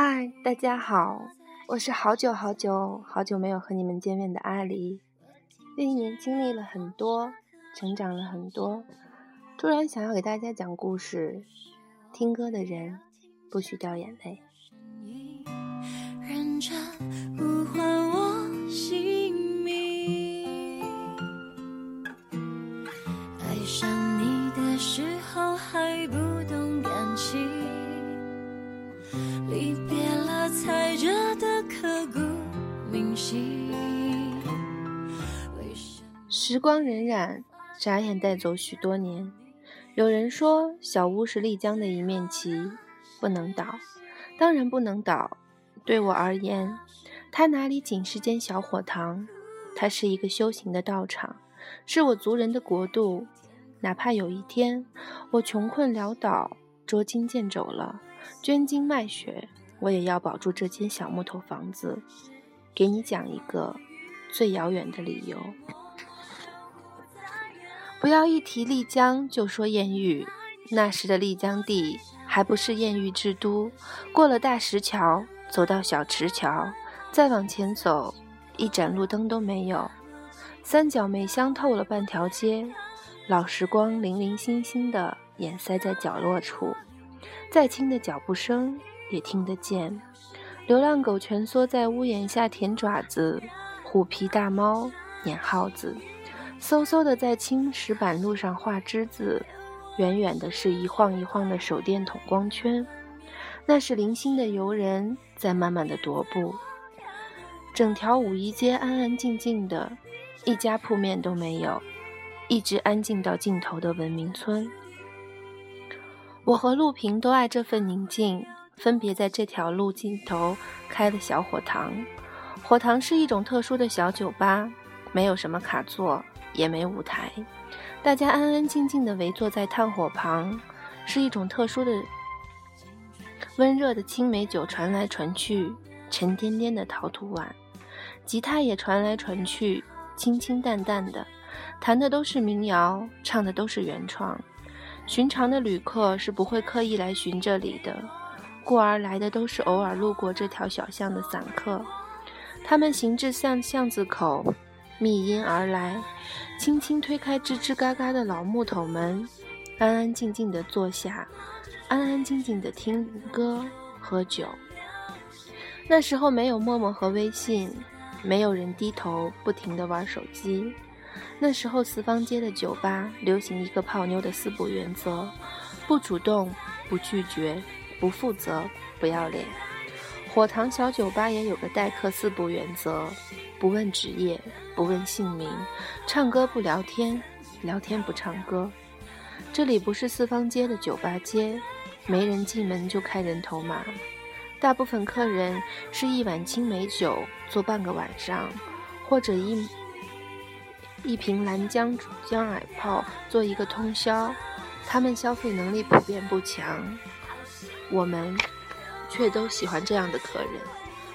嗨，大家好，我是好久好久好久没有和你们见面的阿狸。这一年经历了很多，成长了很多，突然想要给大家讲故事。听歌的人不许掉眼泪。光荏苒，眨眼带走许多年。有人说，小屋是丽江的一面旗，不能倒。当然不能倒。对我而言，它哪里仅是间小火塘，它是一个修行的道场，是我族人的国度。哪怕有一天我穷困潦倒、捉襟见肘了，捐精卖血，我也要保住这间小木头房子。给你讲一个最遥远的理由。不要一提丽江就说艳遇，那时的丽江地还不是艳遇之都。过了大石桥，走到小池桥，再往前走，一盏路灯都没有。三角梅香透了半条街，老时光零零星星的掩塞在角落处，再轻的脚步声也听得见。流浪狗蜷缩在屋檐下舔爪子，虎皮大猫撵耗子。嗖嗖的在青石板路上画之字，远远的是一晃一晃的手电筒光圈，那是零星的游人在慢慢的踱步。整条五一街安安静静的，一家铺面都没有，一直安静到尽头的文明村。我和陆平都爱这份宁静，分别在这条路尽头开了小火塘。火塘是一种特殊的小酒吧，没有什么卡座。也没舞台，大家安安静静地围坐在炭火旁，是一种特殊的温热的青梅酒传来传去，沉甸甸的陶土碗，吉他也传来传去，清清淡淡的，弹的都是民谣，唱的都是原创。寻常的旅客是不会刻意来寻这里的，故而来的都是偶尔路过这条小巷的散客，他们行至巷巷子口。密音而来，轻轻推开吱吱嘎嘎的老木头门，安安静静地坐下，安安静静地听歌喝酒。那时候没有陌陌和微信，没有人低头不停地玩手机。那时候四方街的酒吧流行一个泡妞的四不原则：不主动，不拒绝，不负责，不要脸。火塘小酒吧也有个待客四不原则：不问职业。不问姓名，唱歌不聊天，聊天不唱歌。这里不是四方街的酒吧街，没人进门就开人头马。大部分客人是一碗青梅酒坐半个晚上，或者一一瓶蓝江江矮炮做一个通宵。他们消费能力普遍不强，我们却都喜欢这样的客人。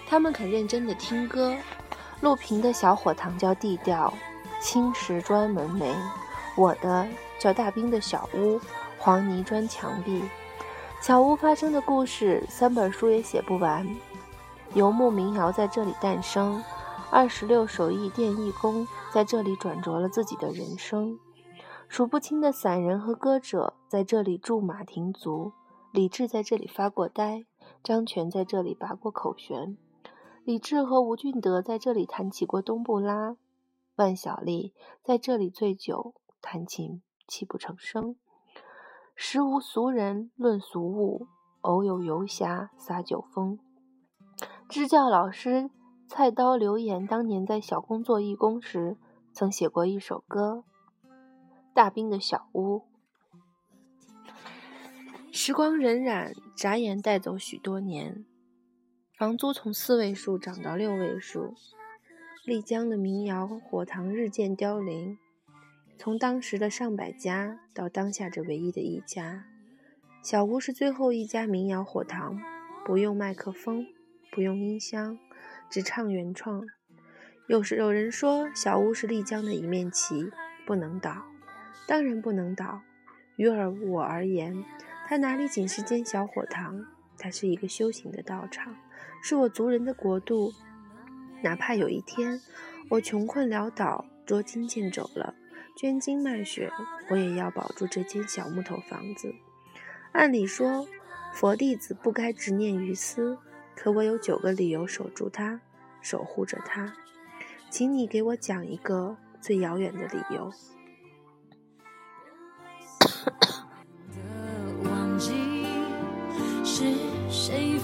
他们肯认真的听歌。陆平的小火塘叫地调，青石砖门楣；我的叫大兵的小屋，黄泥砖墙壁。小屋发生的故事，三本书也写不完。游牧民谣在这里诞生，二十六手艺店艺工在这里转折了自己的人生，数不清的散人和歌者在这里驻马停足，李志在这里发过呆，张全在这里拔过口弦。李志和吴俊德在这里弹起过冬不拉，万晓利在这里醉酒弹琴泣不成声。时无俗人论俗物，偶有游侠撒酒疯。支教老师菜刀刘岩当年在小工做义工时，曾写过一首歌《大兵的小屋》。时光荏苒，眨眼带走许多年。房租从四位数涨到六位数，丽江的民谣火塘日渐凋零，从当时的上百家到当下这唯一的一家。小屋是最后一家民谣火塘，不用麦克风，不用音箱，只唱原创。有时有人说小屋是丽江的一面旗，不能倒，当然不能倒。于而我而言，它哪里仅是间小火塘？它是一个修行的道场，是我族人的国度。哪怕有一天我穷困潦倒、捉襟见肘了，捐精卖血，我也要保住这间小木头房子。按理说，佛弟子不该执念于私，可我有九个理由守住它，守护着它。请你给我讲一个最遥远的理由。的 忘记是谁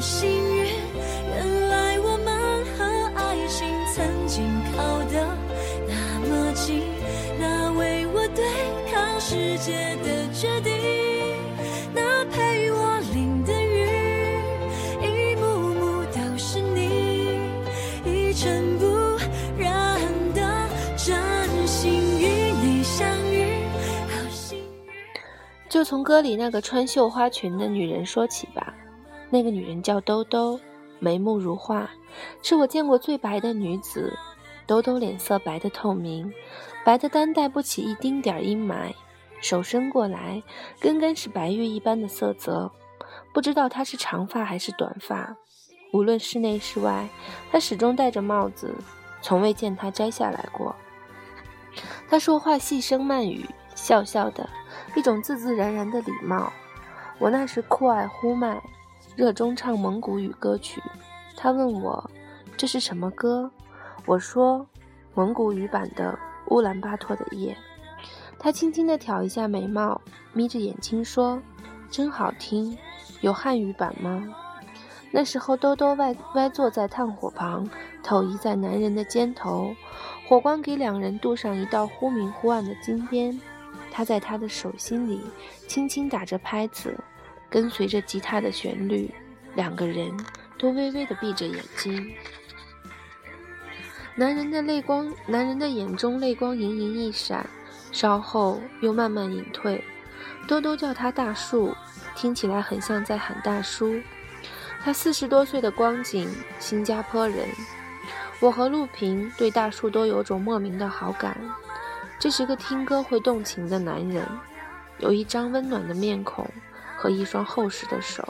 幸运原来我们和爱情曾经靠得那么近那为我对抗世界的决定那陪我淋的雨一幕幕都是你一尘不染的真心与你相遇好幸运就从歌里那个穿绣花裙的女人说起吧。那个女人叫兜兜，眉目如画，是我见过最白的女子。兜兜脸色白得透明，白的单带不起一丁点儿阴霾。手伸过来，根根是白玉一般的色泽。不知道她是长发还是短发。无论室内室外，她始终戴着帽子，从未见她摘下来过。她说话细声慢语，笑笑的。一种自自然然的礼貌。我那时酷爱呼麦，热衷唱蒙古语歌曲。他问我这是什么歌，我说蒙古语版的《乌兰巴托的夜》。他轻轻地挑一下眉毛，眯着眼睛说：“真好听，有汉语版吗？”那时候，兜兜歪歪坐在炭火旁，头依在男人的肩头，火光给两人镀上一道忽明忽暗的金边。他在他的手心里轻轻打着拍子，跟随着吉他的旋律，两个人都微微的闭着眼睛。男人的泪光，男人的眼中泪光盈盈一闪，稍后又慢慢隐退。兜兜叫他大树，听起来很像在喊大叔。他四十多岁的光景，新加坡人。我和陆平对大树都有种莫名的好感。这是个听歌会动情的男人，有一张温暖的面孔和一双厚实的手，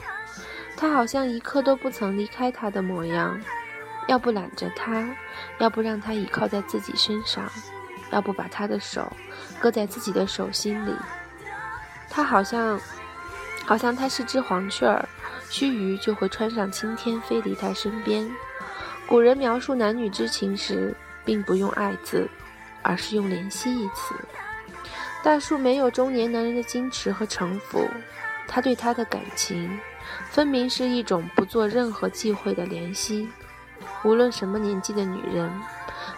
他好像一刻都不曾离开他的模样。要不揽着他，要不让他倚靠在自己身上，要不把他的手搁在自己的手心里。他好像，好像他是只黄雀儿，须臾就会穿上青天，飞离他身边。古人描述男女之情时，并不用“爱”字。而是用“怜惜”一词。大树没有中年男人的矜持和城府，他对她的感情，分明是一种不做任何忌讳的怜惜。无论什么年纪的女人，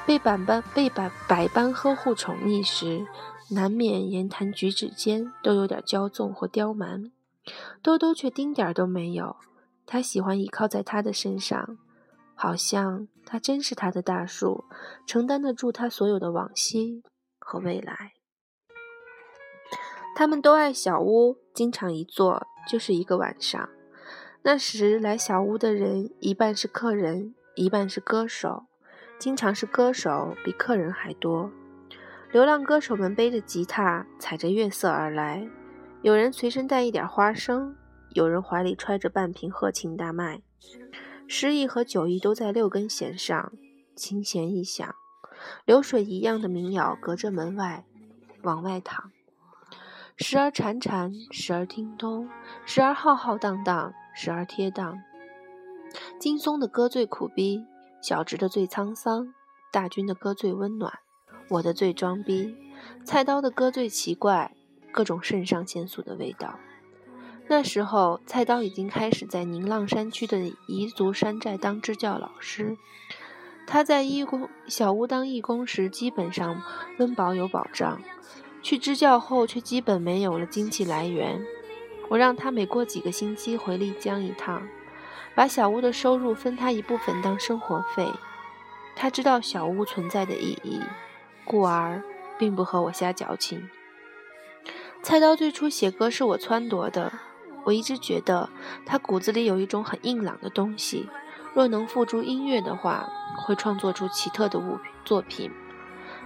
被百般被百百般呵护宠溺时，难免言谈举止间都有点骄纵或刁蛮。兜兜却丁点儿都没有，他喜欢倚靠在他的身上。好像他真是他的大树，承担得住他所有的往昔和未来。他们都爱小屋，经常一坐就是一个晚上。那时来小屋的人，一半是客人，一半是歌手，经常是歌手比客人还多。流浪歌手们背着吉他，踩着月色而来，有人随身带一点花生，有人怀里揣着半瓶鹤庆大麦。诗意和酒意都在六根弦上，琴弦一响，流水一样的民谣隔着门外往外淌，时而潺潺，时而听通，时而浩浩荡荡，时而跌宕。金松的歌最苦逼，小直的最沧桑，大军的歌最温暖，我的最装逼，菜刀的歌最奇怪，各种肾上腺素的味道。那时候，菜刀已经开始在宁浪山区的彝族山寨当支教老师。他在义工小屋当义工时，基本上温饱有保障；去支教后，却基本没有了经济来源。我让他每过几个星期回丽江一趟，把小屋的收入分他一部分当生活费。他知道小屋存在的意义，故而并不和我瞎矫情。菜刀最初写歌是我撺掇的。我一直觉得他骨子里有一种很硬朗的东西，若能付诸音乐的话，会创作出奇特的物作品。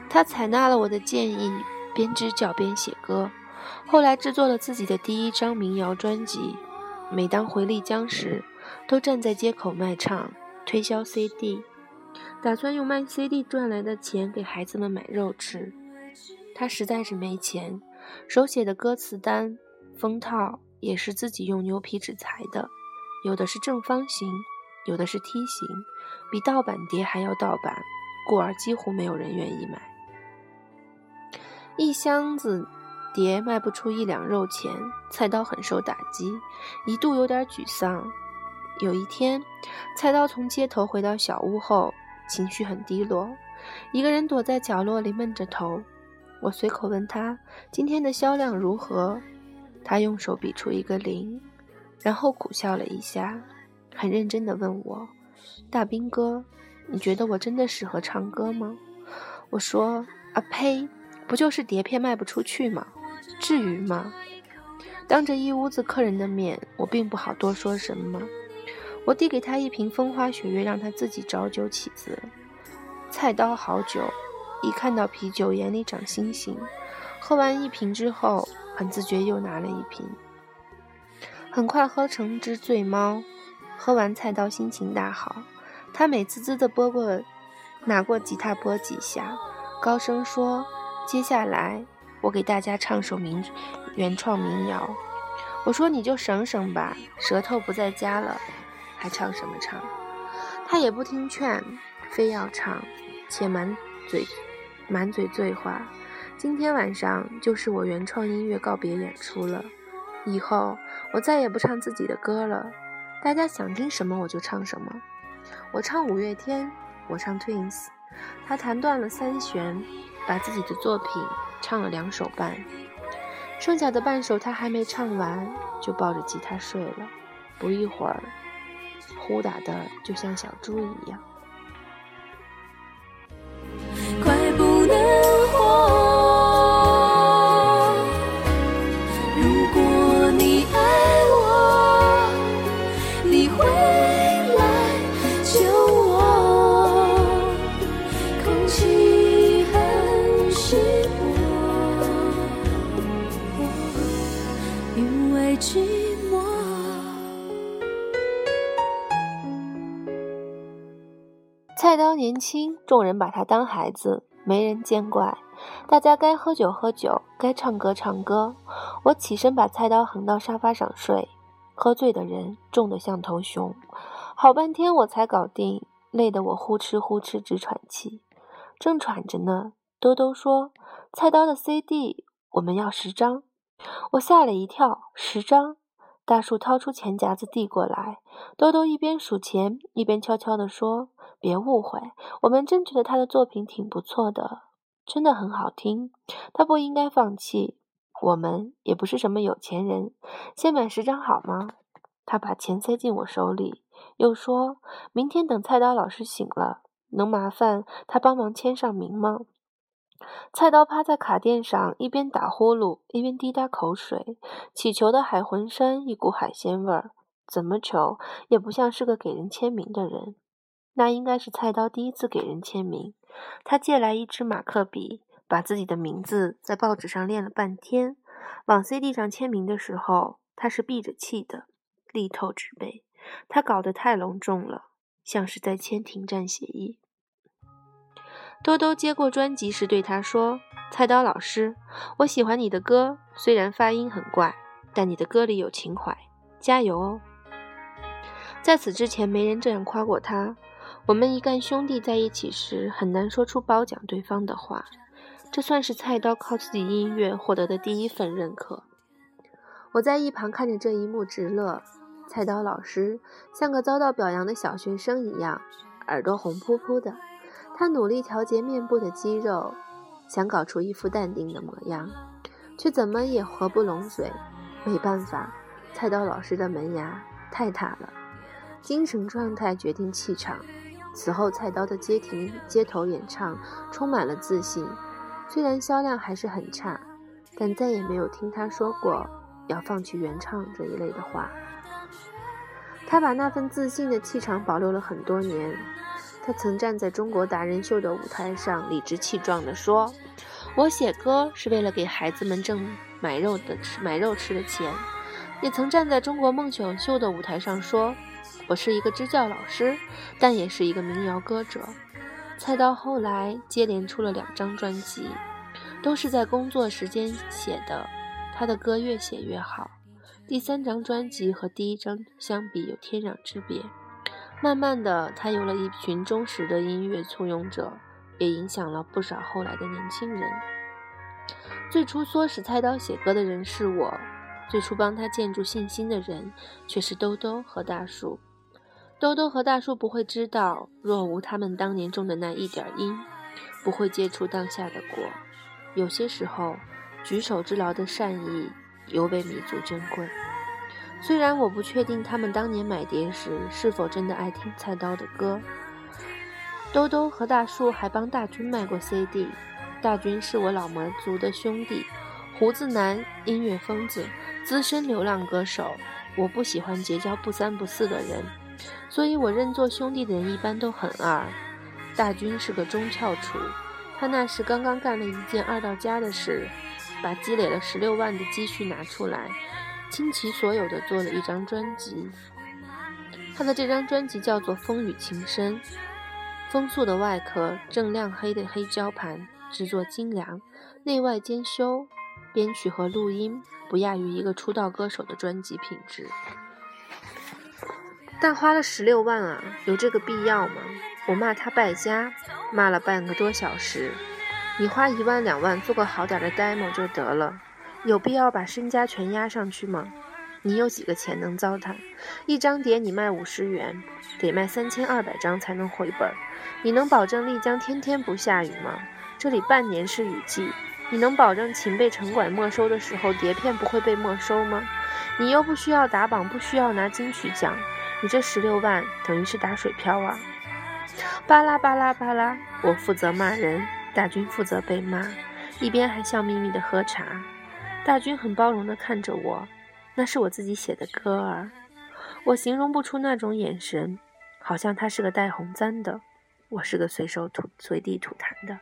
他采纳了我的建议，边支教边写歌。后来制作了自己的第一张民谣专辑。每当回丽江时，都站在街口卖唱，推销 CD，打算用卖 CD 赚来的钱给孩子们买肉吃。他实在是没钱，手写的歌词单、封套也是自己用牛皮纸裁的，有的是正方形，有的是梯形，比盗版碟还要盗版，故而几乎没有人愿意买。一箱子。碟卖不出一两肉钱，菜刀很受打击，一度有点沮丧。有一天，菜刀从街头回到小屋后，情绪很低落，一个人躲在角落里闷着头。我随口问他今天的销量如何，他用手比出一个零，然后苦笑了一下，很认真地问我：“大兵哥，你觉得我真的适合唱歌吗？”我说：“啊呸，不就是碟片卖不出去吗？”至于吗？当着一屋子客人的面，我并不好多说什么。我递给他一瓶风花雪月，让他自己找酒起子。菜刀好酒，一看到啤酒眼里长星星。喝完一瓶之后，很自觉又拿了一瓶。很快喝成只醉猫。喝完，菜刀心情大好，他美滋滋的拨过，拿过吉他拨几下，高声说：“接下来。”我给大家唱首民原创民谣，我说你就省省吧，舌头不在家了，还唱什么唱？他也不听劝，非要唱，且满嘴满嘴醉话。今天晚上就是我原创音乐告别演出了，以后我再也不唱自己的歌了，大家想听什么我就唱什么。我唱五月天，我唱 Twins，他弹断了三弦，把自己的作品。唱了两首半，剩下的半首他还没唱完，就抱着吉他睡了。不一会儿，呼打的就像小猪一样。菜刀年轻，众人把他当孩子，没人见怪。大家该喝酒喝酒，该唱歌唱歌。我起身把菜刀横到沙发上睡。喝醉的人重得像头熊，好半天我才搞定，累得我呼哧呼哧直喘气。正喘着呢，兜兜说：“菜刀的 CD 我们要十张。”我吓了一跳，十张。大树掏出钱夹子递过来，兜兜一边数钱一边悄悄地说：“别误会，我们真觉得他的作品挺不错的，真的很好听。他不应该放弃。我们也不是什么有钱人，先买十张好吗？”他把钱塞进我手里，又说：“明天等菜刀老师醒了，能麻烦他帮忙签上名吗？”菜刀趴在卡垫上，一边打呼噜，一边滴答口水。乞求的海魂衫一股海鲜味儿，怎么求也不像是个给人签名的人。那应该是菜刀第一次给人签名。他借来一支马克笔，把自己的名字在报纸上练了半天。往 CD 上签名的时候，他是闭着气的，力透纸背。他搞得太隆重了，像是在签停战协议。兜兜接过专辑时对他说：“菜刀老师，我喜欢你的歌，虽然发音很怪，但你的歌里有情怀，加油哦！”在此之前，没人这样夸过他。我们一干兄弟在一起时，很难说出褒奖对方的话。这算是菜刀靠自己音乐获得的第一份认可。我在一旁看着这一幕直乐。菜刀老师像个遭到表扬的小学生一样，耳朵红扑扑的。他努力调节面部的肌肉，想搞出一副淡定的模样，却怎么也合不拢嘴。没办法，菜刀老师的门牙太大了。精神状态决定气场。此后，菜刀的街亭街头演唱充满了自信。虽然销量还是很差，但再也没有听他说过要放弃原唱这一类的话。他把那份自信的气场保留了很多年。他曾站在中国达人秀的舞台上，理直气壮地说：“我写歌是为了给孩子们挣买肉的吃买肉吃的钱。”也曾站在中国梦选秀的舞台上说：“我是一个支教老师，但也是一个民谣歌者。”菜刀后来接连出了两张专辑，都是在工作时间写的。他的歌越写越好，第三张专辑和第一张相比有天壤之别。慢慢的，他有了一群忠实的音乐簇拥者，也影响了不少后来的年轻人。最初唆使菜刀写歌的人是我，最初帮他建筑信心的人却是兜兜和大树。兜兜和大叔不会知道，若无他们当年种的那一点因，不会结出当下的果。有些时候，举手之劳的善意尤为弥足珍贵。虽然我不确定他们当年买碟时是否真的爱听菜刀的歌，兜兜和大树还帮大军卖过 CD。大军是我老魔族的兄弟，胡子男，音乐疯子，资深流浪歌手。我不喜欢结交不三不四的人，所以我认作兄弟的人一般都很二。大军是个中翘楚，他那时刚刚干了一件二到家的事，把积累了十六万的积蓄拿出来。倾其所有的做了一张专辑，他的这张专辑叫做《风雨情深》，风速的外壳，正亮黑的黑胶盘，制作精良，内外兼修，编曲和录音不亚于一个出道歌手的专辑品质。但花了十六万啊，有这个必要吗？我骂他败家，骂了半个多小时。你花一万两万做个好点的 demo 就得了。有必要把身家全压上去吗？你有几个钱能糟蹋？一张碟你卖五十元，得卖三千二百张才能回本。你能保证丽江天天不下雨吗？这里半年是雨季。你能保证琴被城管没收的时候，碟片不会被没收吗？你又不需要打榜，不需要拿金曲奖，你这十六万等于是打水漂啊！巴拉巴拉巴拉，我负责骂人，大军负责被骂，一边还笑眯眯的喝茶。大军很包容的看着我，那是我自己写的歌儿，我形容不出那种眼神，好像他是个带红簪的，我是个随手吐随地吐痰的。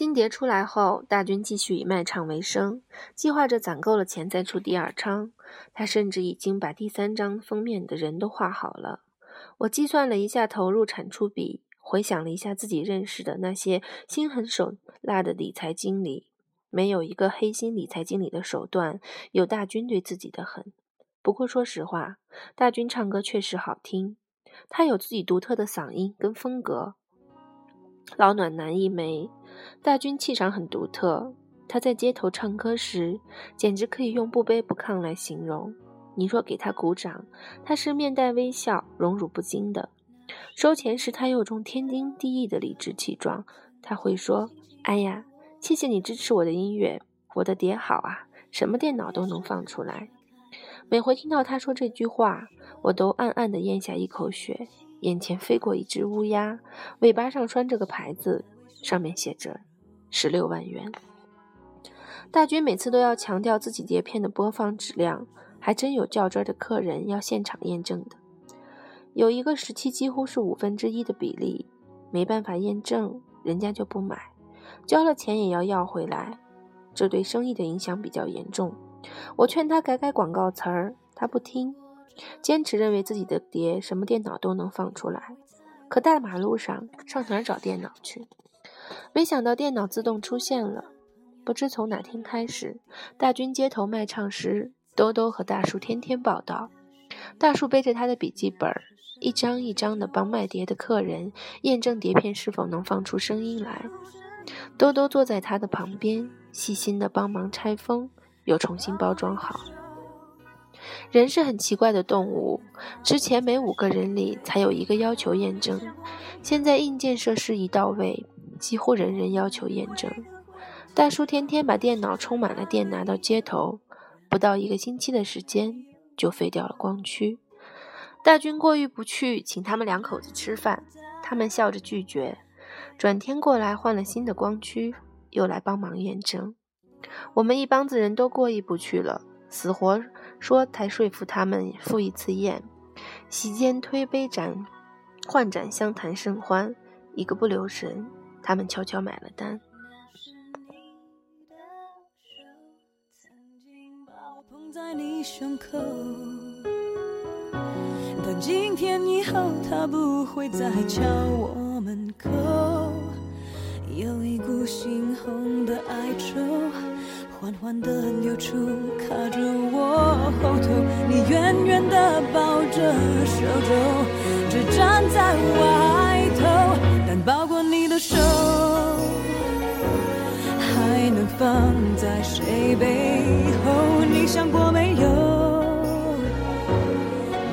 新碟出来后，大军继续以卖唱为生，计划着攒够了钱再出第二张。他甚至已经把第三张封面的人都画好了。我计算了一下投入产出比，回想了一下自己认识的那些心狠手辣的理财经理，没有一个黑心理财经理的手段有大军对自己的狠。不过说实话，大军唱歌确实好听，他有自己独特的嗓音跟风格。老暖男一枚。大军气场很独特，他在街头唱歌时，简直可以用不卑不亢来形容。你若给他鼓掌，他是面带微笑、荣辱不惊的；收钱时，他有种天经地义的理直气壮。他会说：“哎呀，谢谢你支持我的音乐，我的碟好啊，什么电脑都能放出来。”每回听到他说这句话，我都暗暗地咽下一口血。眼前飞过一只乌鸦，尾巴上拴着个牌子。上面写着十六万元。大军每次都要强调自己碟片的播放质量，还真有较真的客人要现场验证的。有一个时期几乎是五分之一的比例，没办法验证，人家就不买，交了钱也要要回来，这对生意的影响比较严重。我劝他改改广告词儿，他不听，坚持认为自己的碟什么电脑都能放出来。可大马路上上哪儿找电脑去？没想到电脑自动出现了。不知从哪天开始，大军街头卖唱时，兜兜和大树天天报道。大树背着他的笔记本，一张一张的帮卖碟的客人验证碟片是否能放出声音来。兜兜坐在他的旁边，细心的帮忙拆封，又重新包装好。人是很奇怪的动物，之前每五个人里才有一个要求验证，现在硬件设施一到位。几乎人人要求验证。大叔天天把电脑充满了电拿到街头，不到一个星期的时间就废掉了光驱。大军过意不去，请他们两口子吃饭，他们笑着拒绝。转天过来换了新的光驱，又来帮忙验证。我们一帮子人都过意不去了，死活说才说服他们赴一次宴。席间推杯盏，换盏相谈甚欢，一个不留神，他们悄悄买了单。但今天以后，他不会再敲我门口。有一股猩红的哀愁，缓缓地流出，卡着我后头。你远远地抱着手肘，只站在外头，但抱过你的手，还能放在谁背后？你想过没有？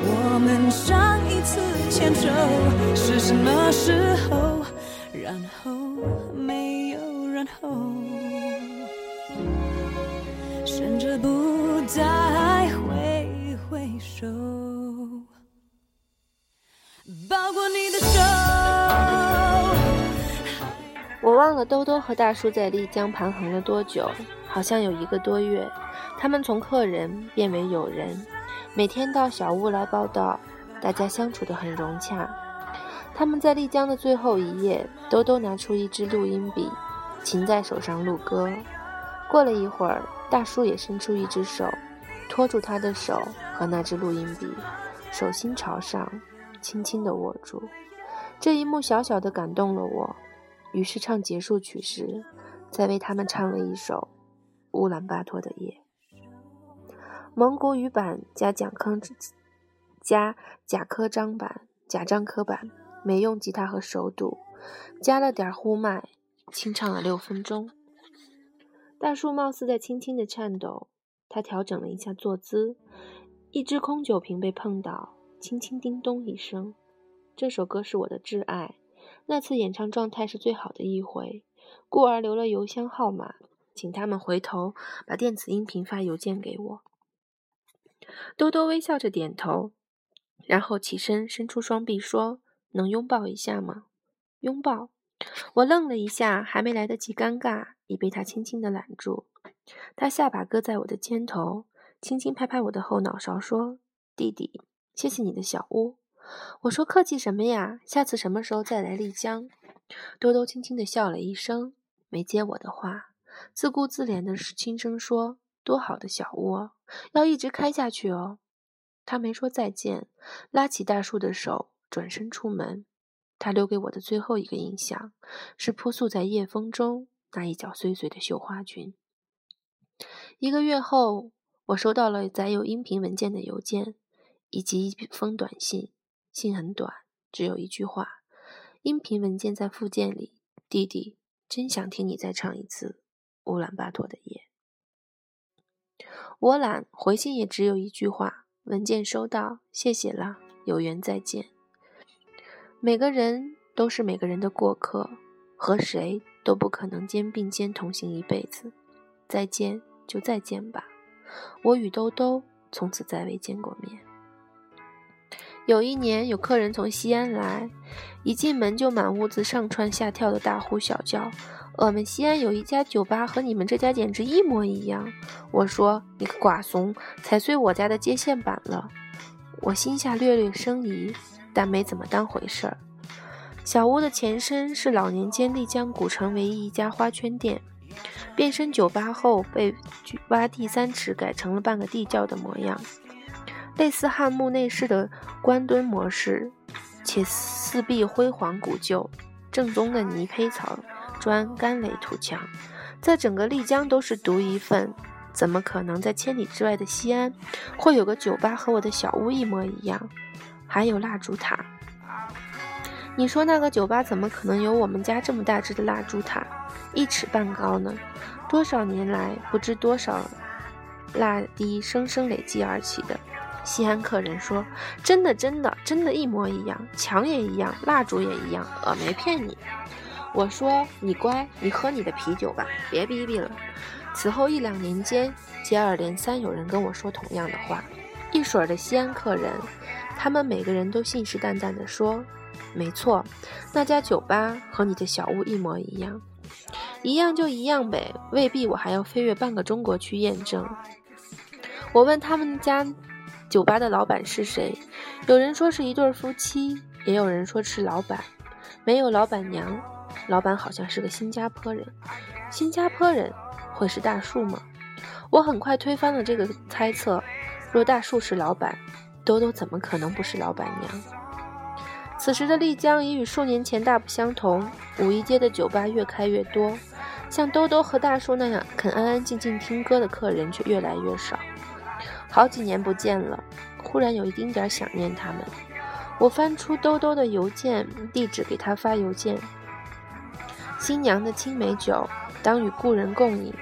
我们上一次牵手是什么时候？然后没有然后，再挥挥手，抱过你的手。我忘了兜兜和大叔在丽江盘横了多久，好像有一个多月。他们从客人变为友人，每天到小屋来报道，大家相处得很融洽。他们在丽江的最后一夜，兜兜拿出一支录音笔，琴在手上录歌。过了一会儿，大叔也伸出一只手，托住他的手和那支录音笔，手心朝上，轻轻地握住。这一幕小小的感动了我，于是唱结束曲时，再为他们唱了一首《乌兰巴托的夜》。蒙古语版加蒋科加贾科章版贾樟柯版。没用吉他和手堵，加了点呼麦，清唱了六分钟。大树貌似在轻轻的颤抖，他调整了一下坐姿，一只空酒瓶被碰倒，轻轻叮咚一声。这首歌是我的挚爱，那次演唱状态是最好的一回，故而留了邮箱号码，请他们回头把电子音频发邮件给我。多多微笑着点头，然后起身伸出双臂说。能拥抱一下吗？拥抱！我愣了一下，还没来得及尴尬，已被他轻轻地揽住。他下巴搁在我的肩头，轻轻拍拍我的后脑勺，说：“弟弟，谢谢你的小屋。”我说：“客气什么呀？下次什么时候再来丽江？”兜兜轻轻地笑了一声，没接我的话，自顾自怜的轻声说：“多好的小屋，要一直开下去哦。”他没说再见，拉起大树的手。转身出门，他留给我的最后一个印象是扑簌在夜风中那一角碎碎的绣花裙。一个月后，我收到了载有音频文件的邮件，以及一封短信。信很短，只有一句话。音频文件在附件里。弟弟，真想听你再唱一次《乌兰巴托的夜》。我懒，回信也只有一句话。文件收到，谢谢了，有缘再见。每个人都是每个人的过客，和谁都不可能肩并肩同行一辈子。再见就再见吧，我与兜兜从此再未见过面。有一年，有客人从西安来，一进门就满屋子上蹿下跳的大呼小叫：“我们西安有一家酒吧，和你们这家简直一模一样。”我说：“你个瓜怂，踩碎我家的接线板了。”我心下略略生疑。但没怎么当回事儿。小屋的前身是老年间丽江古城唯一一家花圈店，变身酒吧后被挖地三尺改成了半个地窖的模样，类似汉墓内饰的官墩模式，且四壁辉煌古旧，正宗的泥坯草砖干垒土墙，在整个丽江都是独一份。怎么可能在千里之外的西安会有个酒吧和我的小屋一模一样？还有蜡烛塔，你说那个酒吧怎么可能有我们家这么大只的蜡烛塔，一尺半高呢？多少年来，不知多少蜡滴生生累积而起的。西安客人说：“真的，真的，真的，一模一样，墙也一样，蜡烛也一样，我没骗你。”我说：“你乖，你喝你的啤酒吧，别逼逼了。”此后一两年间，接二连三有人跟我说同样的话。一水儿的西安客人，他们每个人都信誓旦旦地说：“没错，那家酒吧和你的小屋一模一样，一样就一样呗，未必我还要飞越半个中国去验证。”我问他们家酒吧的老板是谁，有人说是一对夫妻，也有人说是老板，没有老板娘，老板好像是个新加坡人。新加坡人会是大树吗？我很快推翻了这个猜测。若大树是老板，兜兜怎么可能不是老板娘？此时的丽江已与数年前大不相同，五一街的酒吧越开越多，像兜兜和大叔那样肯安安静静听歌的客人却越来越少。好几年不见了，忽然有一丁点想念他们。我翻出兜兜的邮件地址，给他发邮件：新娘的青梅酒，当与故人共饮，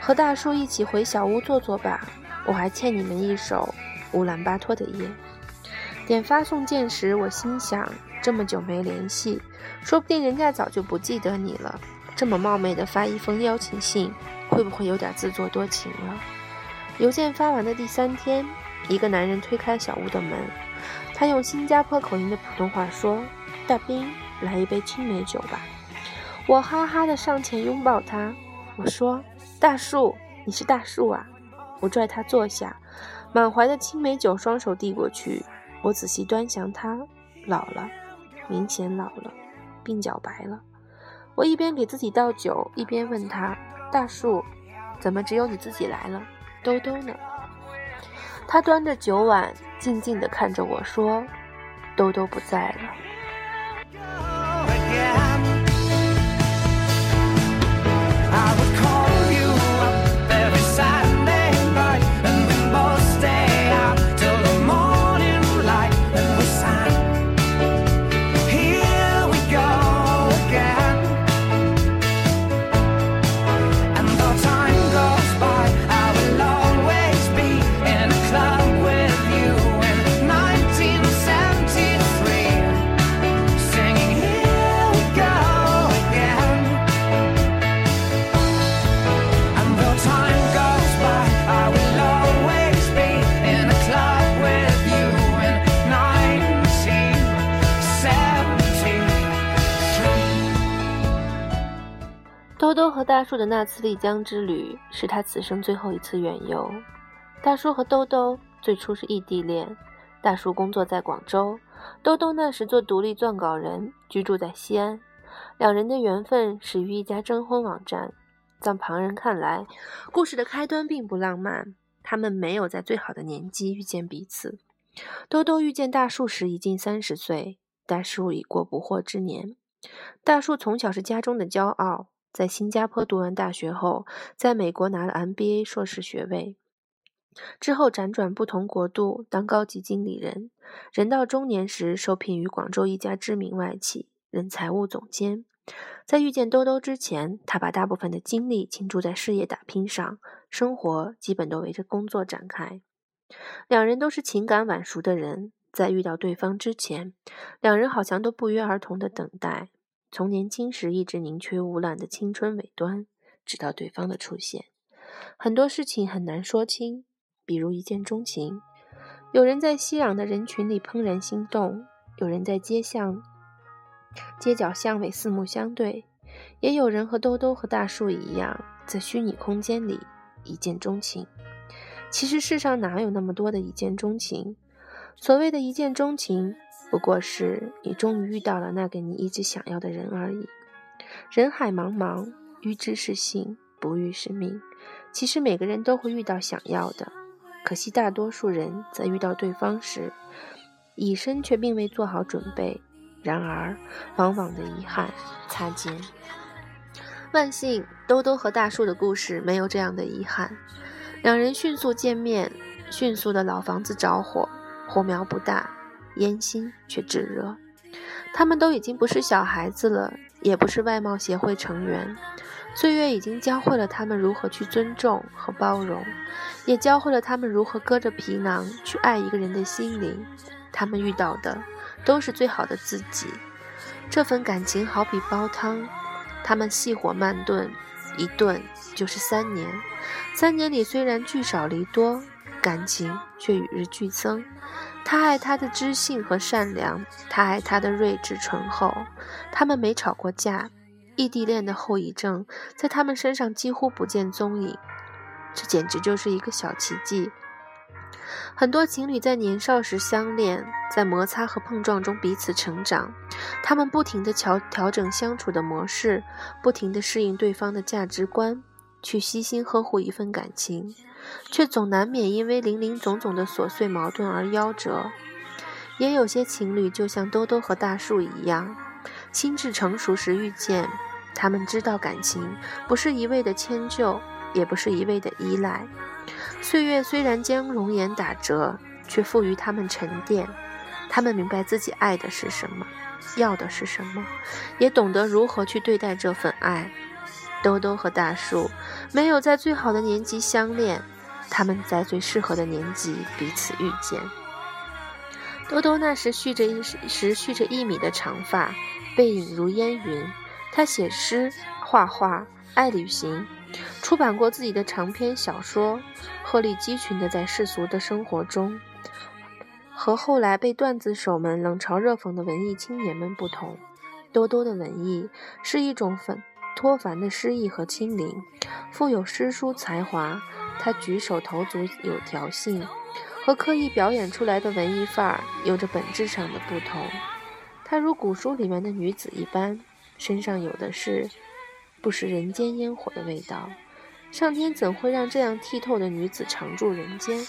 和大叔一起回小屋坐坐吧。我还欠你们一首乌兰巴托的夜。点发送键时，我心想：这么久没联系，说不定人家早就不记得你了。这么冒昧的发一封邀请信，会不会有点自作多情了？邮件发完的第三天，一个男人推开小屋的门，他用新加坡口音的普通话说：“大兵，来一杯青梅酒吧。”我哈哈的上前拥抱他，我说：“大树，你是大树啊！”我拽他坐下，满怀的青梅酒双手递过去。我仔细端详他，老了，明显老了，鬓角白了。我一边给自己倒酒，一边问他：“大树，怎么只有你自己来了？兜兜呢？”他端着酒碗，静静地看着我说：“兜兜不在了。”兜兜和大树的那次丽江之旅是他此生最后一次远游。大叔和兜兜最初是异地恋，大叔工作在广州，兜兜那时做独立撰稿人，居住在西安。两人的缘分始于一家征婚网站，在旁人看来，故事的开端并不浪漫。他们没有在最好的年纪遇见彼此。兜兜遇见大树时已近三十岁，大树已过不惑之年。大树从小是家中的骄傲。在新加坡读完大学后，在美国拿了 MBA 硕士学位，之后辗转不同国度当高级经理人。人到中年时，受聘于广州一家知名外企，任财务总监。在遇见兜兜之前，他把大部分的精力倾注在事业打拼上，生活基本都围着工作展开。两人都是情感晚熟的人，在遇到对方之前，两人好像都不约而同的等待。从年轻时一直宁缺毋滥的青春尾端，直到对方的出现，很多事情很难说清。比如一见钟情，有人在熙攘的人群里怦然心动，有人在街巷、街角巷尾四目相对，也有人和兜兜和大树一样，在虚拟空间里一见钟情。其实世上哪有那么多的一见钟情？所谓的一见钟情。不过是你终于遇到了那个你一直想要的人而已。人海茫茫，遇之是幸，不遇是命。其实每个人都会遇到想要的，可惜大多数人在遇到对方时，以身却并未做好准备。然而，往往的遗憾擦肩。万幸，兜兜和大树的故事没有这样的遗憾。两人迅速见面，迅速的老房子着火，火苗不大。烟心却炙热，他们都已经不是小孩子了，也不是外貌协会成员。岁月已经教会了他们如何去尊重和包容，也教会了他们如何搁着皮囊去爱一个人的心灵。他们遇到的都是最好的自己。这份感情好比煲汤，他们细火慢炖，一炖就是三年。三年里虽然聚少离多，感情却与日俱增。他爱她的知性和善良，他爱她的睿智醇厚。他们没吵过架，异地恋的后遗症在他们身上几乎不见踪影。这简直就是一个小奇迹。很多情侣在年少时相恋，在摩擦和碰撞中彼此成长。他们不停地调调整相处的模式，不停地适应对方的价值观，去悉心呵护一份感情，却总难免因为林林总总的琐碎矛盾而夭折。也有些情侣就像兜兜和大树一样，心智成熟时遇见，他们知道感情不是一味的迁就，也不是一味的依赖。岁月虽然将容颜打折，却赋予他们沉淀。他们明白自己爱的是什么，要的是什么，也懂得如何去对待这份爱。兜兜和大树没有在最好的年纪相恋，他们在最适合的年纪彼此遇见。多多那时蓄着一时蓄着一米的长发，背影如烟云。他写诗、画画，爱旅行。出版过自己的长篇小说，鹤立鸡群的在世俗的生活中，和后来被段子手们冷嘲热讽的文艺青年们不同。多多的文艺是一种凡脱凡的诗意和清灵，富有诗书才华。他举手投足有调性，和刻意表演出来的文艺范儿有着本质上的不同。她如古书里面的女子一般，身上有的是。不食人间烟火的味道，上天怎会让这样剔透的女子常驻人间？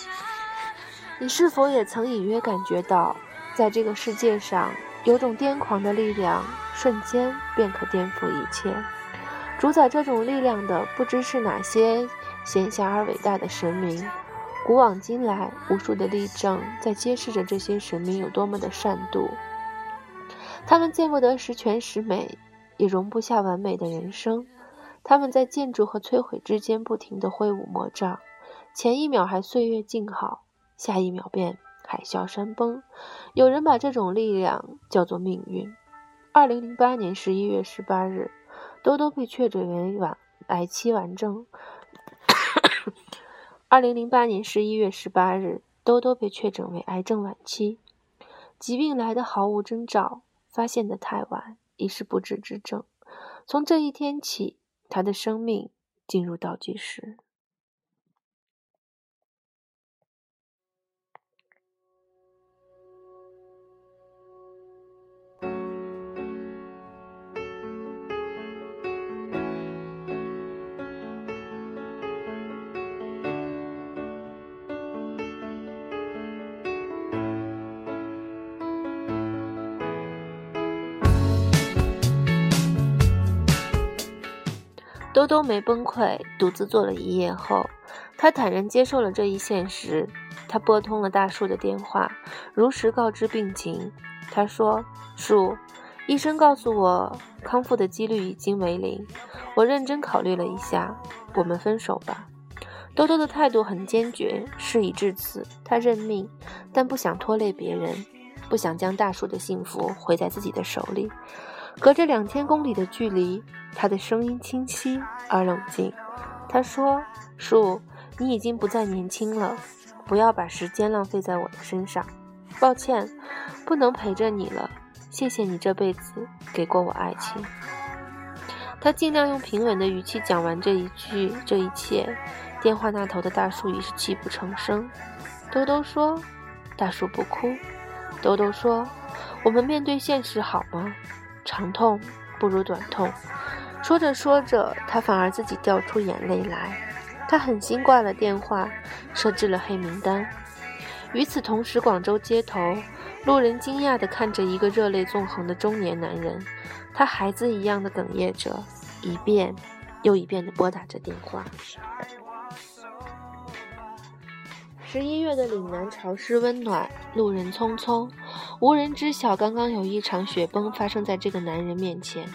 你是否也曾隐约感觉到，在这个世界上，有种癫狂的力量，瞬间便可颠覆一切？主宰这种力量的，不知是哪些闲暇而伟大的神明。古往今来，无数的例证在揭示着这些神明有多么的善妒。他们见不得十全十美。也容不下完美的人生，他们在建筑和摧毁之间不停地挥舞魔杖，前一秒还岁月静好，下一秒便海啸山崩。有人把这种力量叫做命运。二零零八年十一月十八日，多多被确诊为晚癌期完症。二零零八年十一月十八日，兜兜被确诊为癌症晚期，疾病来得毫无征兆，发现的太晚。已是不治之症。从这一天起，他的生命进入倒计时。兜兜没崩溃，独自坐了一夜后，他坦然接受了这一现实。他拨通了大树的电话，如实告知病情。他说：“树，医生告诉我康复的几率已经为零。我认真考虑了一下，我们分手吧。”兜兜的态度很坚决。事已至此，他认命，但不想拖累别人，不想将大树的幸福毁在自己的手里。隔着两千公里的距离，他的声音清晰而冷静。他说：“树，你已经不再年轻了，不要把时间浪费在我的身上。抱歉，不能陪着你了。谢谢你这辈子给过我爱情。”他尽量用平稳的语气讲完这一句这一切。电话那头的大树已是泣不成声。兜兜说：“大树不哭。”兜兜说：“我们面对现实好吗？”长痛不如短痛。说着说着，他反而自己掉出眼泪来。他狠心挂了电话，设置了黑名单。与此同时，广州街头，路人惊讶地看着一个热泪纵横的中年男人，他孩子一样的哽咽着，一遍又一遍地拨打着电话。十一月的岭南潮湿温暖，路人匆匆，无人知晓刚刚有一场雪崩发生在这个男人面前。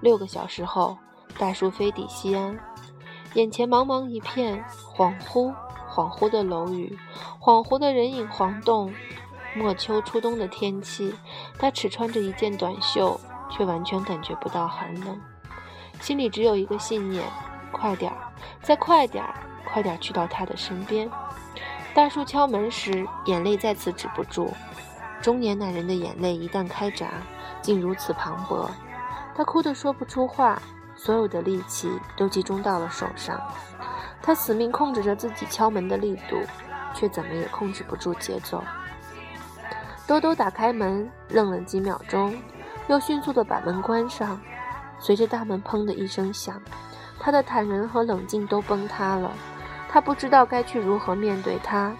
六个小时后，大树飞抵西安，眼前茫茫一片，恍惚恍惚的楼宇，恍惚的人影晃动。末秋初冬的天气，他只穿着一件短袖，却完全感觉不到寒冷，心里只有一个信念：快点儿，再快点儿，快点儿去到他的身边。大叔敲门时，眼泪再次止不住。中年男人的眼泪一旦开闸，竟如此磅礴。他哭得说不出话，所有的力气都集中到了手上。他死命控制着自己敲门的力度，却怎么也控制不住节奏。兜兜打开门，愣了几秒钟，又迅速地把门关上。随着大门砰的一声响，他的坦然和冷静都崩塌了。他不知道该去如何面对他，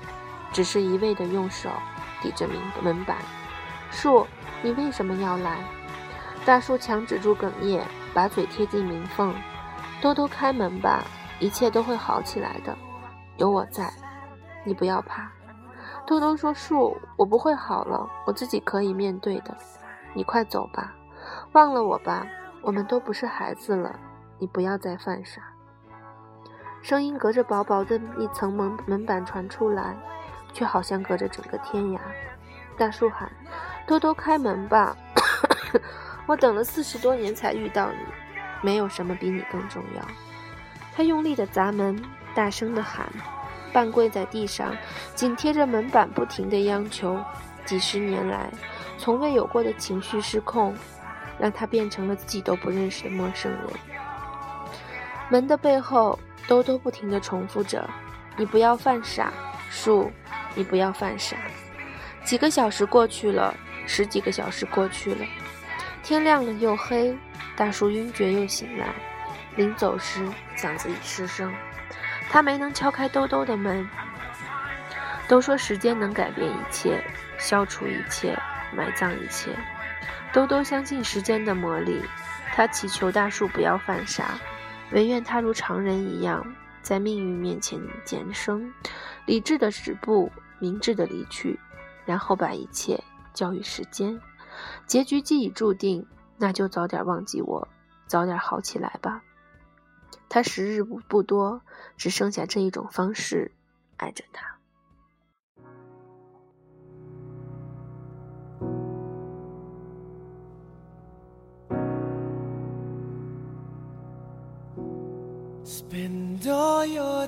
只是一味地用手抵着门门板。树，你为什么要来？大树强止住哽咽，把嘴贴近门缝。偷偷开门吧。一切都会好起来的，有我在，你不要怕。偷偷说：“树，我不会好了，我自己可以面对的。你快走吧，忘了我吧，我们都不是孩子了。你不要再犯傻。”声音隔着薄薄的一层门门板传出来，却好像隔着整个天涯。大树喊：“多多开门吧，我等了四十多年才遇到你，没有什么比你更重要。”他用力的砸门，大声的喊，半跪在地上，紧贴着门板，不停的央求。几十年来，从未有过的情绪失控，让他变成了自己都不认识的陌生人。门的背后，兜兜不停的重复着：“你不要犯傻，树，你不要犯傻。”几个小时过去了，十几个小时过去了，天亮了又黑，大树晕厥又醒来。临走时，嗓子已失声。他没能敲开兜兜的门。都说时间能改变一切，消除一切，埋葬一切。兜兜相信时间的魔力。他祈求大树不要犯傻，唯愿他如常人一样，在命运面前减生，理智的止步，明智的离去，然后把一切交予时间。结局既已注定，那就早点忘记我，早点好起来吧。他时日不不多，只剩下这一种方式爱着他。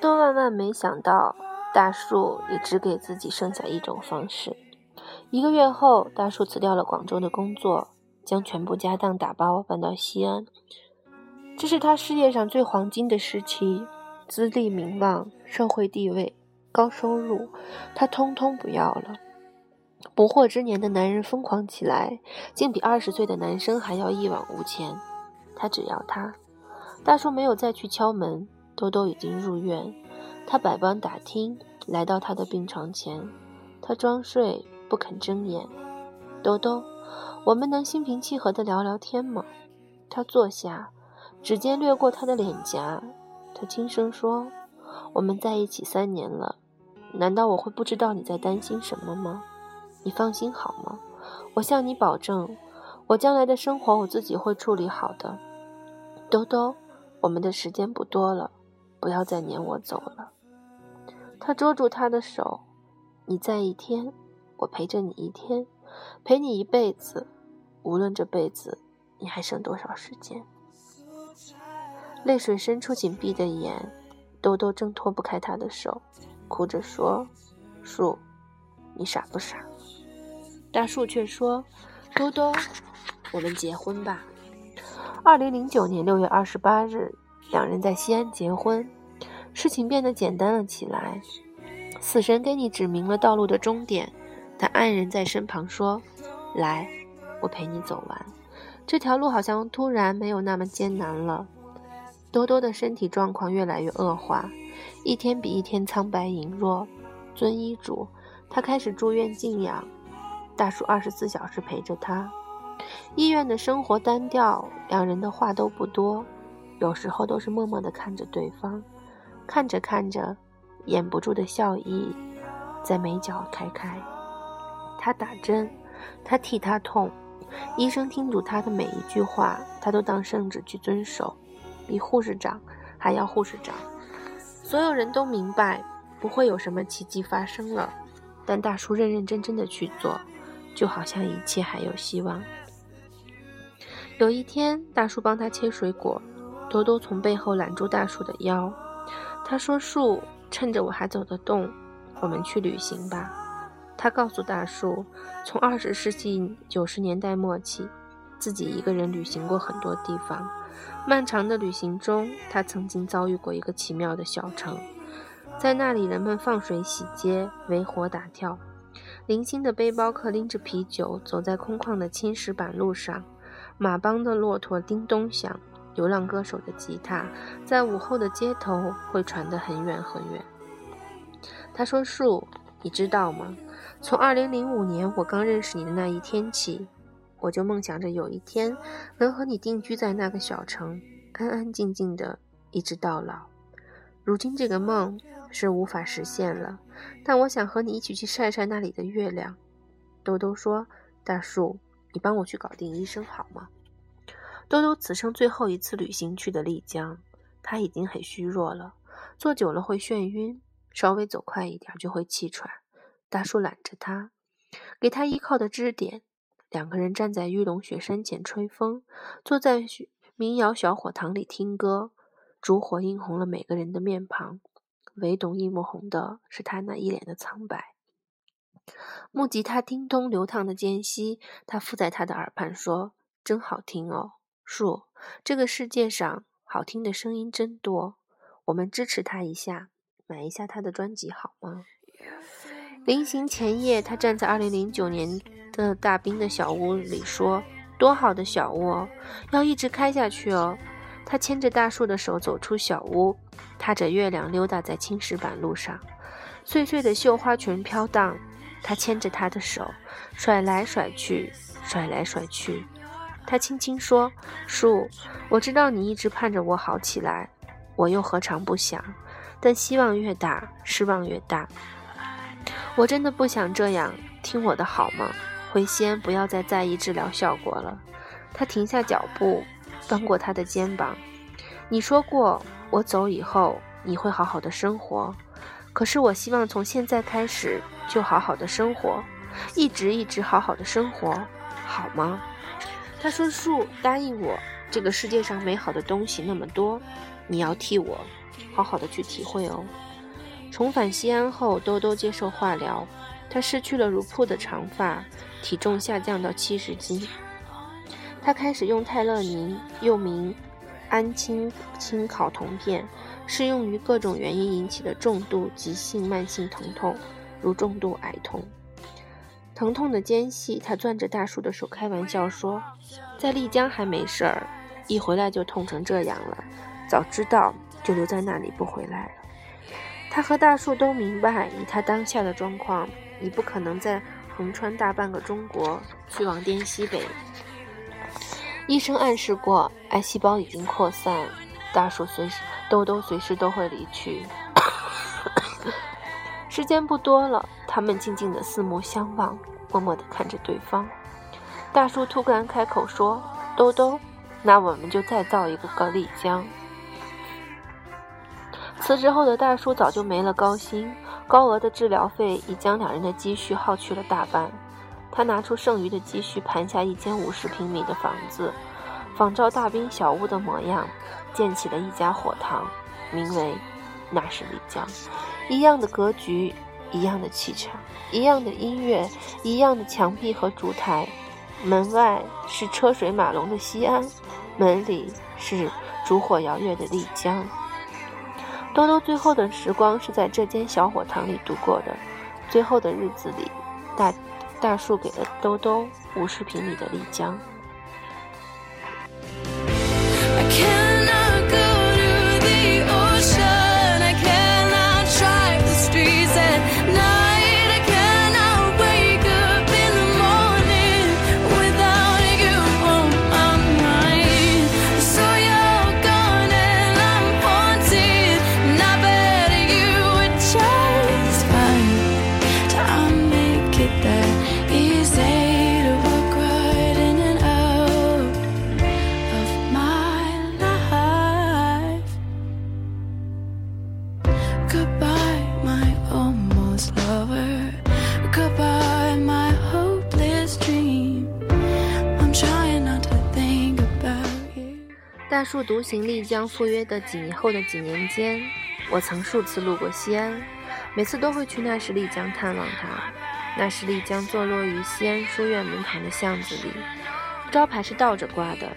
兜兜万万没想到大树也只给自己剩下一种方式一个月后大树辞掉了广州的工作将全部家当打包搬到西安，这是他事业上最黄金的时期，资历、名望、社会地位、高收入，他通通不要了。不惑之年的男人疯狂起来，竟比二十岁的男生还要一往无前。他只要他。大叔没有再去敲门，兜兜已经入院。他百般打听，来到他的病床前，他装睡，不肯睁眼。兜兜。我们能心平气和地聊聊天吗？他坐下，指尖掠过他的脸颊，他轻声说：“我们在一起三年了，难道我会不知道你在担心什么吗？你放心好吗？我向你保证，我将来的生活我自己会处理好的。”兜兜，我们的时间不多了，不要再撵我走了。他捉住他的手：“你在一天，我陪着你一天。”陪你一辈子，无论这辈子你还剩多少时间。泪水深处紧闭的眼，兜兜挣脱不开他的手，哭着说：“树，你傻不傻？”大树却说：“兜兜，我们结婚吧。”二零零九年六月二十八日，两人在西安结婚，事情变得简单了起来。死神给你指明了道路的终点。他爱人在身旁说：“来，我陪你走完这条路，好像突然没有那么艰难了。”多多的身体状况越来越恶化，一天比一天苍白羸弱。遵医嘱，他开始住院静养。大叔二十四小时陪着他，医院的生活单调，两人的话都不多，有时候都是默默地看着对方，看着看着，掩不住的笑意在眉角开开。他打针，他替他痛，医生叮嘱他的每一句话，他都当圣旨去遵守，比护士长还要护士长。所有人都明白，不会有什么奇迹发生了，但大叔认认真真的去做，就好像一切还有希望。有一天，大叔帮他切水果，多多从背后揽住大树的腰，他说：“树，趁着我还走得动，我们去旅行吧。”他告诉大树，从二十世纪九十年代末起，自己一个人旅行过很多地方。漫长的旅行中，他曾经遭遇过一个奇妙的小城，在那里，人们放水洗街，围火打跳。零星的背包客拎着啤酒，走在空旷的青石板路上。马帮的骆驼叮咚响，流浪歌手的吉他在午后的街头会传得很远很远。他说：“树，你知道吗？”从二零零五年我刚认识你的那一天起，我就梦想着有一天能和你定居在那个小城，安安静静的一直到老。如今这个梦是无法实现了，但我想和你一起去晒晒那里的月亮。兜兜说：“大树，你帮我去搞定医生好吗？”兜兜此生最后一次旅行去的丽江，他已经很虚弱了，坐久了会眩晕，稍微走快一点就会气喘。大叔揽着他，给他依靠的支点。两个人站在玉龙雪山前吹风，坐在民谣小火塘里听歌。烛火映红了每个人的面庞，唯独一抹红的是他那一脸的苍白。木吉他叮咚流淌的间隙，他附在他的耳畔说：“真好听哦，树。这个世界上好听的声音真多，我们支持他一下，买一下他的专辑好吗？”临行前夜，他站在2009年的大冰的小屋里说：“多好的小屋，要一直开下去哦。”他牵着大树的手走出小屋，踏着月亮溜达在青石板路上，碎碎的绣花裙飘荡。他牵着她的手，甩来甩去，甩来甩去。他轻轻说：“树，我知道你一直盼着我好起来，我又何尝不想？但希望越大，失望越大。”我真的不想这样，听我的好吗？灰仙，不要再在意治疗效果了。他停下脚步，翻过他的肩膀。你说过，我走以后你会好好的生活。可是我希望从现在开始就好好的生活，一直一直好好的生活，好吗？他说：“树，答应我，这个世界上美好的东西那么多，你要替我好好的去体会哦。”重返西安后，兜兜接受化疗，他失去了如瀑的长发，体重下降到七十斤。他开始用泰勒宁，又名氨氢氢考酮片，适用于各种原因引起的重度急性慢性疼痛，如重度癌痛。疼痛的间隙，他攥着大树的手，开玩笑说：“在丽江还没事儿，一回来就痛成这样了。早知道就留在那里不回来了。”他和大树都明白，以他当下的状况，你不可能再横穿大半个中国去往滇西北。医生暗示过，癌细胞已经扩散，大树随时、兜兜随时都会离去。时间不多了，他们静静的四目相望，默默的看着对方。大叔突然开口说：“兜兜，那我们就再造一个高丽江。”辞职后的大叔早就没了高薪，高额的治疗费已将两人的积蓄耗去了大半。他拿出剩余的积蓄，盘下一间五十平米的房子，仿照大兵小屋的模样，建起了一家火塘，名为“那是丽江”。一样的格局，一样的气场，一样的音乐，一样的墙壁和烛台。门外是车水马龙的西安，门里是烛火摇曳的丽江。兜兜最后的时光是在这间小火塘里度过的，最后的日子里，大大树给了兜兜五十平米的丽江。大树独行丽江赴约的几年后的几年间，我曾数次路过西安，每次都会去那时丽江探望他。那时丽江坐落于西安书院门旁的巷子里，招牌是倒着挂的。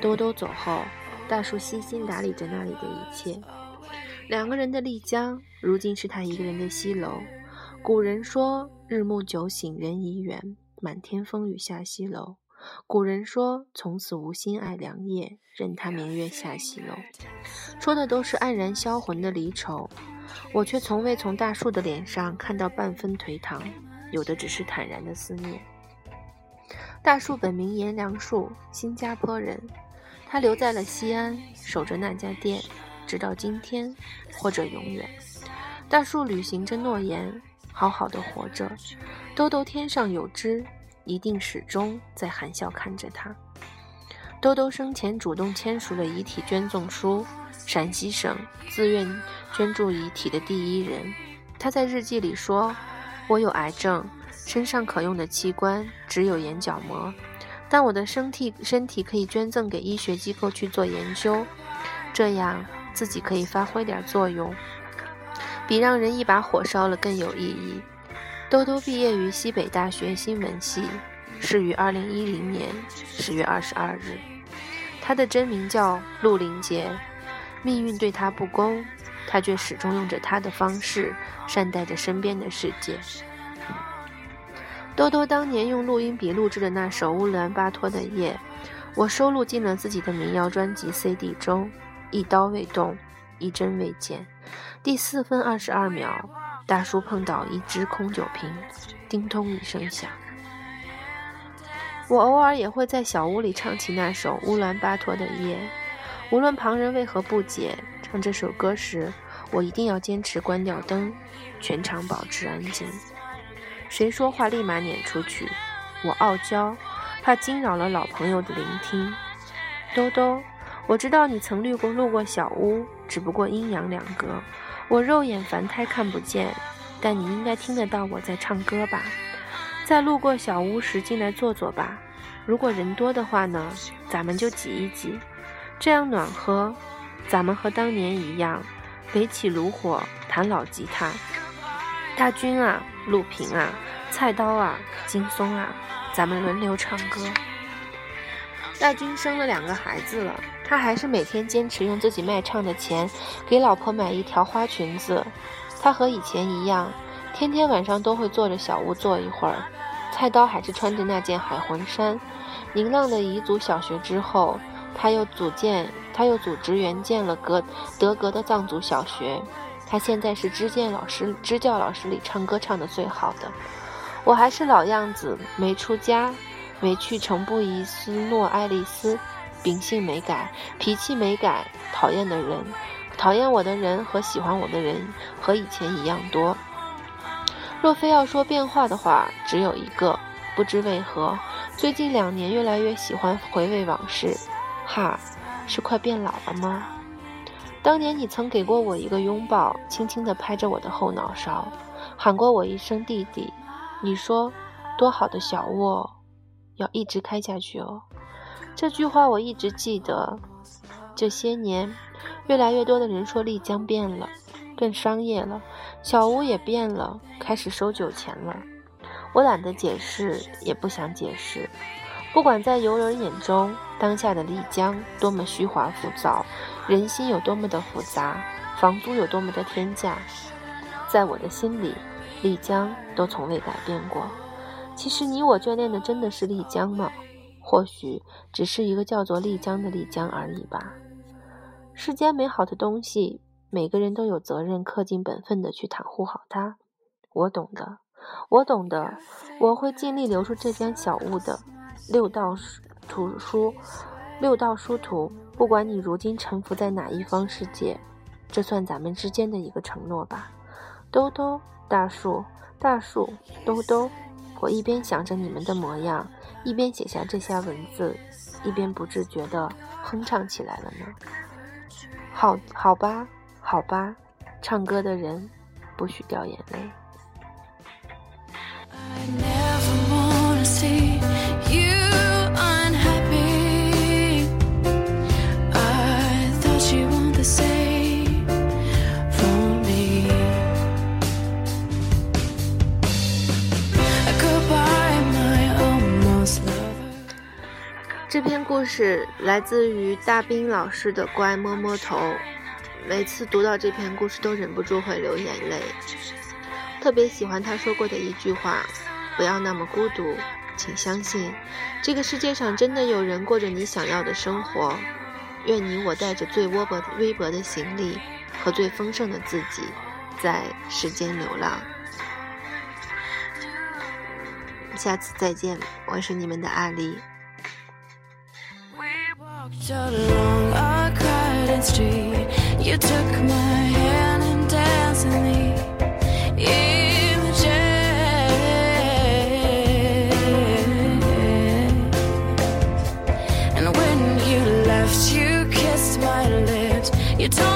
兜兜走后，大树悉心打理着那里的一切。两个人的丽江，如今是他一个人的西楼。古人说：“日暮酒醒人已远，满天风雨下西楼。”古人说：“从此无心爱良夜，任他明月下西楼。”说的都是黯然销魂的离愁，我却从未从大树的脸上看到半分颓唐，有的只是坦然的思念。大树本名颜良树，新加坡人，他留在了西安，守着那家店，直到今天，或者永远。大树履行着诺言，好好的活着。兜兜天上有知。一定始终在含笑看着他。兜兜生前主动签署了遗体捐赠书，陕西省自愿捐助遗体的第一人。他在日记里说：“我有癌症，身上可用的器官只有眼角膜，但我的身体身体可以捐赠给医学机构去做研究，这样自己可以发挥点作用，比让人一把火烧了更有意义。”兜兜毕业于西北大学新闻系，是于二零一零年十月二十二日。他的真名叫陆林杰。命运对他不公，他却始终用着他的方式善待着身边的世界。兜兜当年用录音笔录制的那首乌兰巴托的夜，我收录进了自己的民谣专辑 CD 中。一刀未动，一针未剪，第四分二十二秒。大叔碰倒一只空酒瓶，叮咚一声响。我偶尔也会在小屋里唱起那首乌兰巴托的夜，无论旁人为何不解，唱这首歌时，我一定要坚持关掉灯，全场保持安静。谁说话立马撵出去，我傲娇，怕惊扰了老朋友的聆听。兜兜，我知道你曾路过路过小屋，只不过阴阳两隔。我肉眼凡胎看不见，但你应该听得到我在唱歌吧？在路过小屋时进来坐坐吧。如果人多的话呢，咱们就挤一挤，这样暖和。咱们和当年一样，围起炉火弹老吉他。大军啊，陆平啊，菜刀啊，金松啊，咱们轮流唱歌。大军生了两个孩子了。他还是每天坚持用自己卖唱的钱给老婆买一条花裙子。他和以前一样，天天晚上都会坐着小屋坐一会儿。菜刀还是穿着那件海魂衫。宁浪的彝族小学之后，他又组建，他又组织援建了格德格的藏族小学。他现在是支建老师，支教老师里唱歌唱得最好的。我还是老样子，没出家，没去成布宜斯诺爱丽丝。秉性没改，脾气没改，讨厌的人，讨厌我的人和喜欢我的人和以前一样多。若非要说变化的话，只有一个，不知为何，最近两年越来越喜欢回味往事。哈，是快变老了吗？当年你曾给过我一个拥抱，轻轻地拍着我的后脑勺，喊过我一声弟弟。你说，多好的小窝，要一直开下去哦。这句话我一直记得。这些年，越来越多的人说丽江变了，更商业了，小屋也变了，开始收酒钱了。我懒得解释，也不想解释。不管在游人眼中，当下的丽江多么虚华浮躁，人心有多么的复杂，房租有多么的天价，在我的心里，丽江都从未改变过。其实，你我眷恋的真的是丽江吗？或许只是一个叫做丽江的丽江而已吧。世间美好的东西，每个人都有责任恪尽本分的去袒护好它。我懂得，我懂得，我会尽力留住这间小屋的六道图书，六道殊途。不管你如今沉浮在哪一方世界，这算咱们之间的一个承诺吧。兜兜，大树，大树，兜兜。我一边想着你们的模样。一边写下这些文字，一边不自觉地哼唱起来了呢。好，好吧，好吧，唱歌的人不许掉眼泪。这篇故事来自于大兵老师的《乖摸摸头》，每次读到这篇故事都忍不住会流眼泪。特别喜欢他说过的一句话：“不要那么孤独，请相信，这个世界上真的有人过着你想要的生活。”愿你我带着最微薄、微薄的行李和最丰盛的自己，在世间流浪。下次再见，我是你们的阿 walked along a crowded street. You took my hand and danced in the. And when you left, you kissed my lips. You told